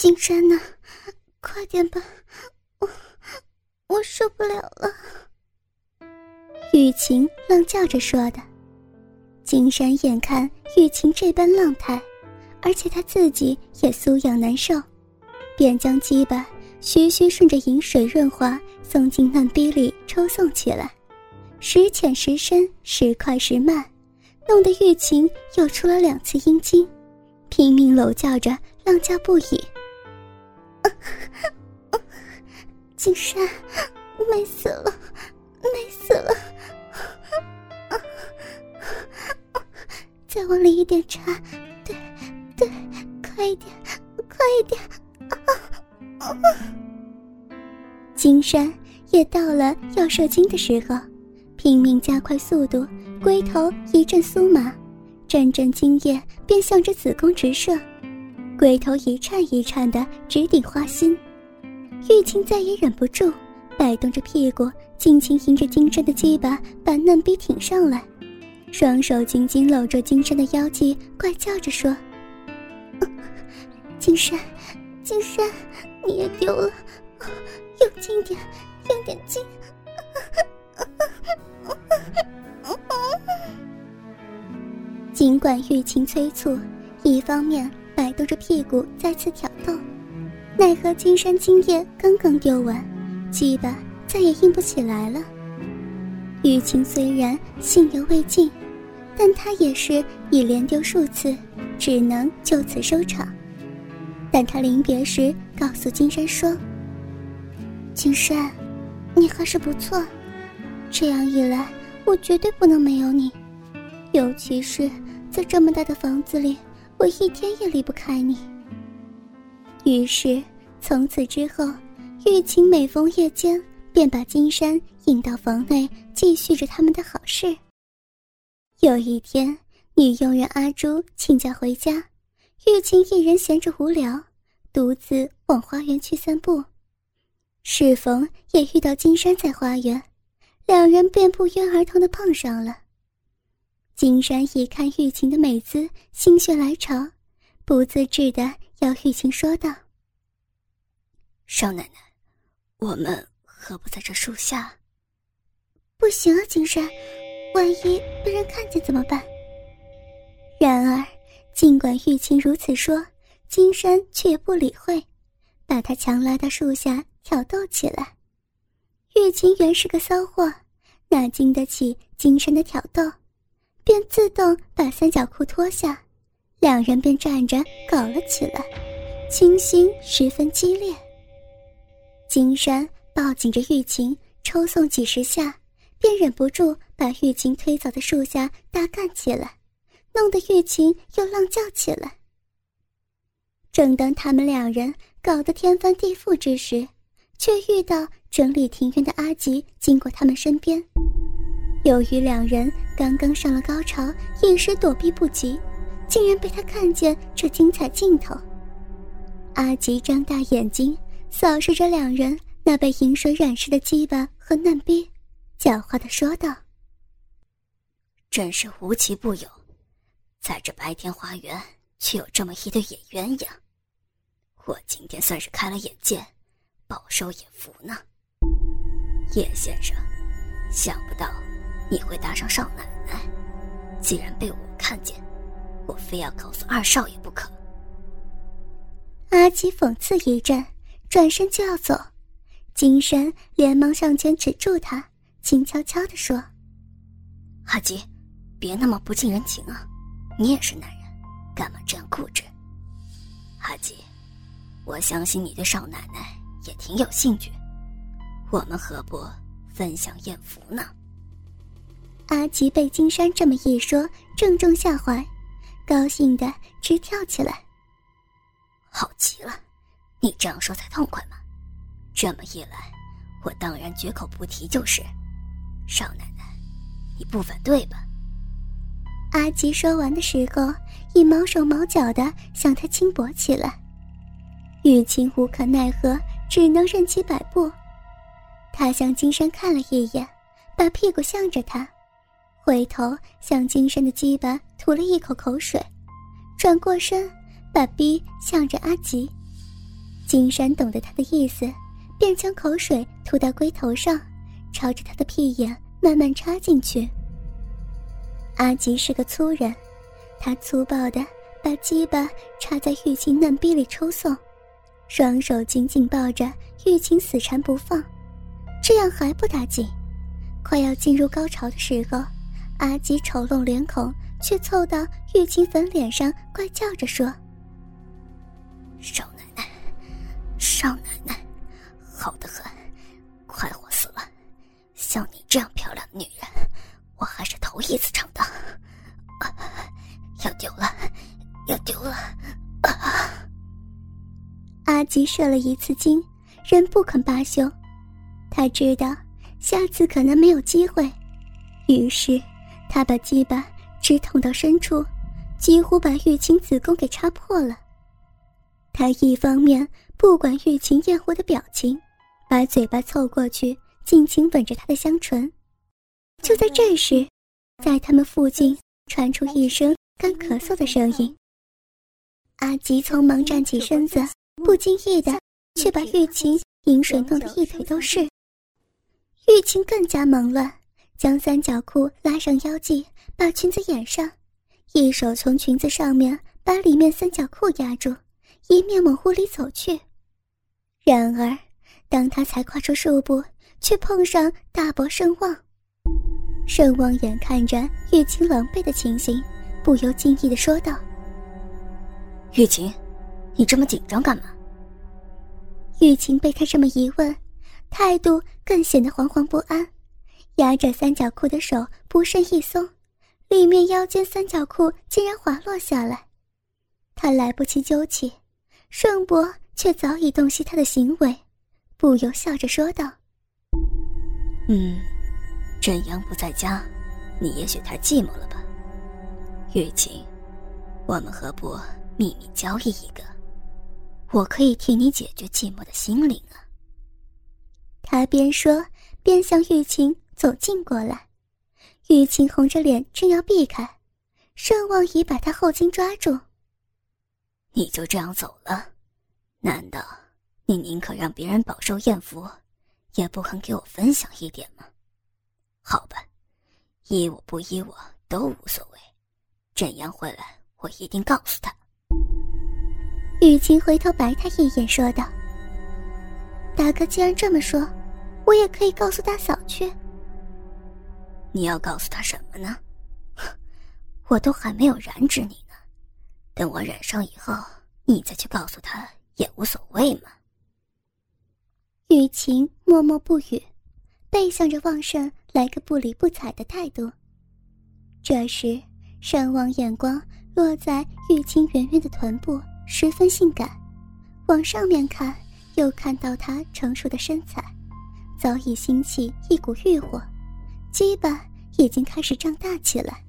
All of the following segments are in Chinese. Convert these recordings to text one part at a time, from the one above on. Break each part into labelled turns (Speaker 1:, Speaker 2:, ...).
Speaker 1: 金山呐，快点吧，我我受不了了。
Speaker 2: 雨晴浪叫着说的。金山眼看雨晴这般浪态，而且他自己也酥痒难受，便将鸡巴徐徐顺着饮水润滑送进嫩逼里抽送起来，时浅时深，时快时慢，弄得玉晴又出了两次阴茎，拼命搂叫着，浪叫不已。
Speaker 1: 金山，美死了，美死了！再往里一点插，对，对，快一点，快一点！
Speaker 2: 金山也到了要射精的时候，拼命加快速度，龟头一阵酥麻，阵阵精液便向着子宫直射，鬼头一颤一颤的直顶花心。玉清再也忍不住，摆动着屁股，尽情迎着金山的鸡巴把嫩逼挺上来。双手紧紧搂着金山的腰际，怪叫着说：“
Speaker 1: 金山，金山，你也丢了，用劲点，用点劲。”
Speaker 2: 尽管玉清催促，一方面摆动着屁股再次挑逗，奈何金山今夜刚刚丢完，鸡巴再也硬不起来了。玉清虽然性犹未尽。但他也是已连丢数次，只能就此收场。但他临别时告诉金山说：“
Speaker 1: 金山，你还是不错，这样一来，我绝对不能没有你。尤其是在这么大的房子里，我一天也离不开你。”
Speaker 2: 于是从此之后，玉琴每逢夜间便把金山引到房内，继续着他们的好事。有一天，女佣人阿朱请假回家，玉琴一人闲着无聊，独自往花园去散步。适逢也遇到金山在花园，两人便不约而同的碰上了。金山一看玉琴的美姿，心血来潮，不自制的要玉琴说道：“
Speaker 3: 少奶奶，我们何不在这树下？”“
Speaker 1: 不行啊，金山。”万一被人看见怎么办？
Speaker 2: 然而，尽管玉琴如此说，金山却不理会，把他强拉到树下挑逗起来。玉琴原是个骚货，哪经得起金山的挑逗，便自动把三角裤脱下，两人便站着搞了起来，情形十分激烈。金山抱紧着玉琴，抽送几十下。便忍不住把玉琴推倒在树下大干起来，弄得玉琴又浪叫起来。正当他们两人搞得天翻地覆之时，却遇到整理庭院的阿吉经过他们身边。由于两人刚刚上了高潮，一时躲避不及，竟然被他看见这精彩镜头。阿吉张大眼睛扫视着两人那被饮水染湿的鸡巴和嫩逼。狡猾的说道：“
Speaker 3: 真是无奇不有，在这白天花园却有这么一对野鸳鸯，我今天算是开了眼界，饱受眼福呢。叶先生，想不到你会搭上少奶奶，既然被我看见，我非要告诉二少爷不可。”
Speaker 2: 阿吉讽刺一阵，转身就要走，金山连忙上前止住他。轻悄悄地说：“
Speaker 3: 阿吉，别那么不近人情啊！你也是男人，干嘛这样固执？阿吉，我相信你对少奶奶也挺有兴趣，我们何不分享艳福呢？”
Speaker 2: 阿吉被金山这么一说，正中下怀，高兴的直跳起来。
Speaker 3: 好极了，你这样说才痛快嘛！这么一来，我当然绝口不提就是。少奶奶，你不反对吧？
Speaker 2: 阿吉说完的时候，已毛手毛脚的向他轻薄起来。玉清无可奈何，只能任其摆布。他向金山看了一眼，把屁股向着他，回头向金山的鸡巴吐了一口口水，转过身，把逼向着阿吉。金山懂得他的意思，便将口水吐到龟头上，朝着他的屁眼慢慢插进去。阿吉是个粗人，他粗暴的把鸡巴插在玉清嫩逼里抽送，双手紧紧抱着玉清死缠不放。这样还不打紧，快要进入高潮的时候，阿吉丑陋脸孔却凑到玉清粉脸上，怪叫着说：“
Speaker 3: 少奶奶，少奶奶，好的很，快活死了！像你这样漂亮的女人，我还是头一次尝到，啊要丢了，要丢了！”
Speaker 2: 啊阿吉射了一次精，仍不肯罢休。他知道下次可能没有机会，于是他把鸡巴直捅到深处，几乎把玉清子宫给插破了。他一方面不管玉清厌恶的表情，把嘴巴凑过去，尽情吻着她的香唇。就在这时，在他们附近传出一声干咳嗽的声音。阿吉匆忙站起身子，不经意的却把玉清饮水弄得一腿都是。玉清更加忙乱，将三角裤拉上腰际，把裙子掩上，一手从裙子上面把里面三角裤压住，一面往屋里走去。然而，当他才跨出数步，却碰上大伯盛旺。盛旺眼看着玉清狼狈的情形，不由惊异的说道：“
Speaker 3: 玉清，你这么紧张干嘛？”
Speaker 2: 玉清被他这么一问。态度更显得惶惶不安，压着三角裤的手不慎一松，里面腰间三角裤竟然滑落下来。他来不及揪起，盛博却早已洞悉他的行为，不由笑着说道：“
Speaker 3: 嗯，振阳不在家，你也许太寂寞了吧？玉琴，我们何不秘密交易一个？我可以替你解决寂寞的心灵啊。”
Speaker 2: 他边说边向玉琴走近过来，玉琴红着脸正要避开，盛望仪把他后颈抓住。
Speaker 3: 你就这样走了？难道你宁可让别人饱受艳福，也不肯给我分享一点吗？好吧，依我不依我都无所谓。沈阳回来，我一定告诉他。
Speaker 2: 玉琴回头白他一眼，说道。大哥既然这么说，我也可以告诉大嫂去。
Speaker 3: 你要告诉他什么呢？我都还没有染指你呢，等我染上以后，你再去告诉他也无所谓嘛。
Speaker 2: 雨晴默默不语，背向着旺盛来个不理不睬的态度。这时，盛望眼光落在玉清圆圆的臀部，十分性感，往上面看。又看到她成熟的身材，早已兴起一股欲火，鸡巴已经开始胀大起来，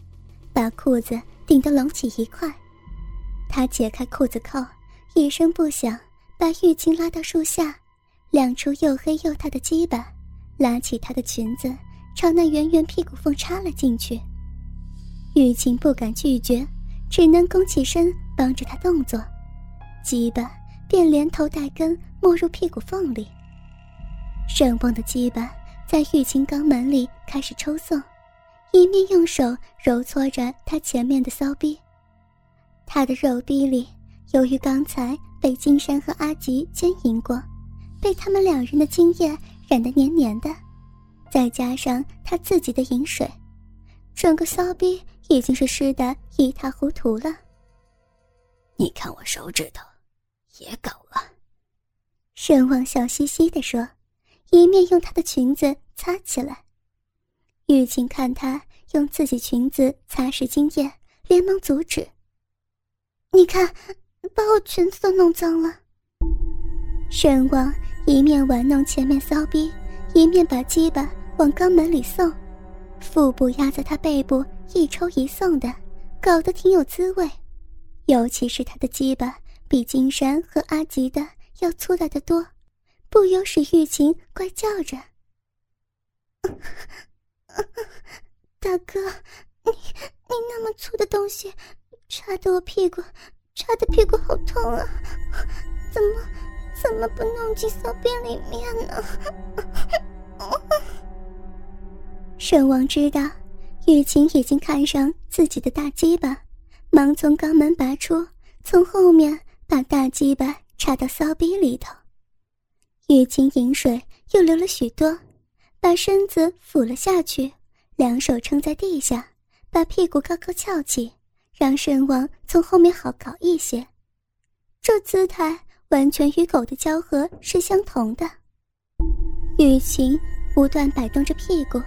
Speaker 2: 把裤子顶得隆起一块。他解开裤子扣，一声不响，把玉清拉到树下，两处又黑又大的鸡巴，拉起她的裙子，朝那圆圆屁股缝插了进去。玉清不敢拒绝，只能弓起身帮着他动作，鸡巴便连头带根。没入屁股缝里。盛旺的鸡巴在玉清肛门里开始抽送，一面用手揉搓着他前面的骚逼。他的肉逼里，由于刚才被金山和阿吉奸淫过，被他们两人的精液染得黏黏的，再加上他自己的饮水，整个骚逼已经是湿得一塌糊涂了。
Speaker 3: 你看我手指头，也搞了。
Speaker 2: 沈望笑嘻嘻地说，一面用她的裙子擦起来。玉琴看她用自己裙子擦拭精液，连忙阻止：“你看，把我裙子都弄脏了。”沈王一面玩弄前面骚逼，一面把鸡巴往肛门里送，腹部压在他背部一抽一送的，搞得挺有滋味。尤其是他的鸡巴比金山和阿吉的。要粗大的多，不由使玉琴怪叫着：“大哥，你你那么粗的东西，插得我屁股，插的屁股好痛啊！怎么
Speaker 1: 怎么不弄进骚逼里面呢？
Speaker 2: 圣王知道玉琴已经看上自己的大鸡巴，忙从肛门拔出，从后面把大鸡巴插到骚逼里头。雨晴饮水又流了许多，把身子俯了下去，两手撑在地下，把屁股高高翘起，让圣王从后面好搞一些。这姿态完全与狗的交合是相同的。雨晴不断摆动着屁股。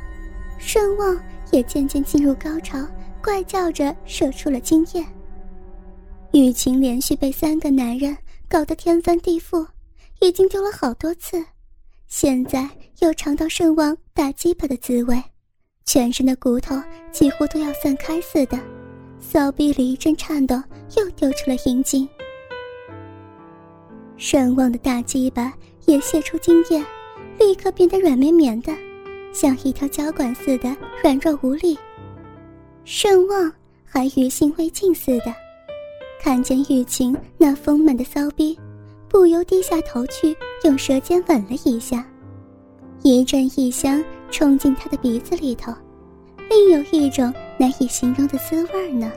Speaker 2: 圣望也渐渐进入高潮，怪叫着射出了精液。雨晴连续被三个男人搞得天翻地覆，已经丢了好多次，现在又尝到圣望打鸡巴的滋味，全身的骨头几乎都要散开似的，骚逼里一阵颤抖，又丢出了阴茎。圣望的大鸡巴也泄出精液，立刻变得软绵绵的。像一条胶管似的软弱无力，盛望还余兴未尽似的，看见雨晴那丰满的骚逼，不由低下头去，用舌尖吻了一下，一阵异香冲进他的鼻子里头，另有一种难以形容的滋味呢。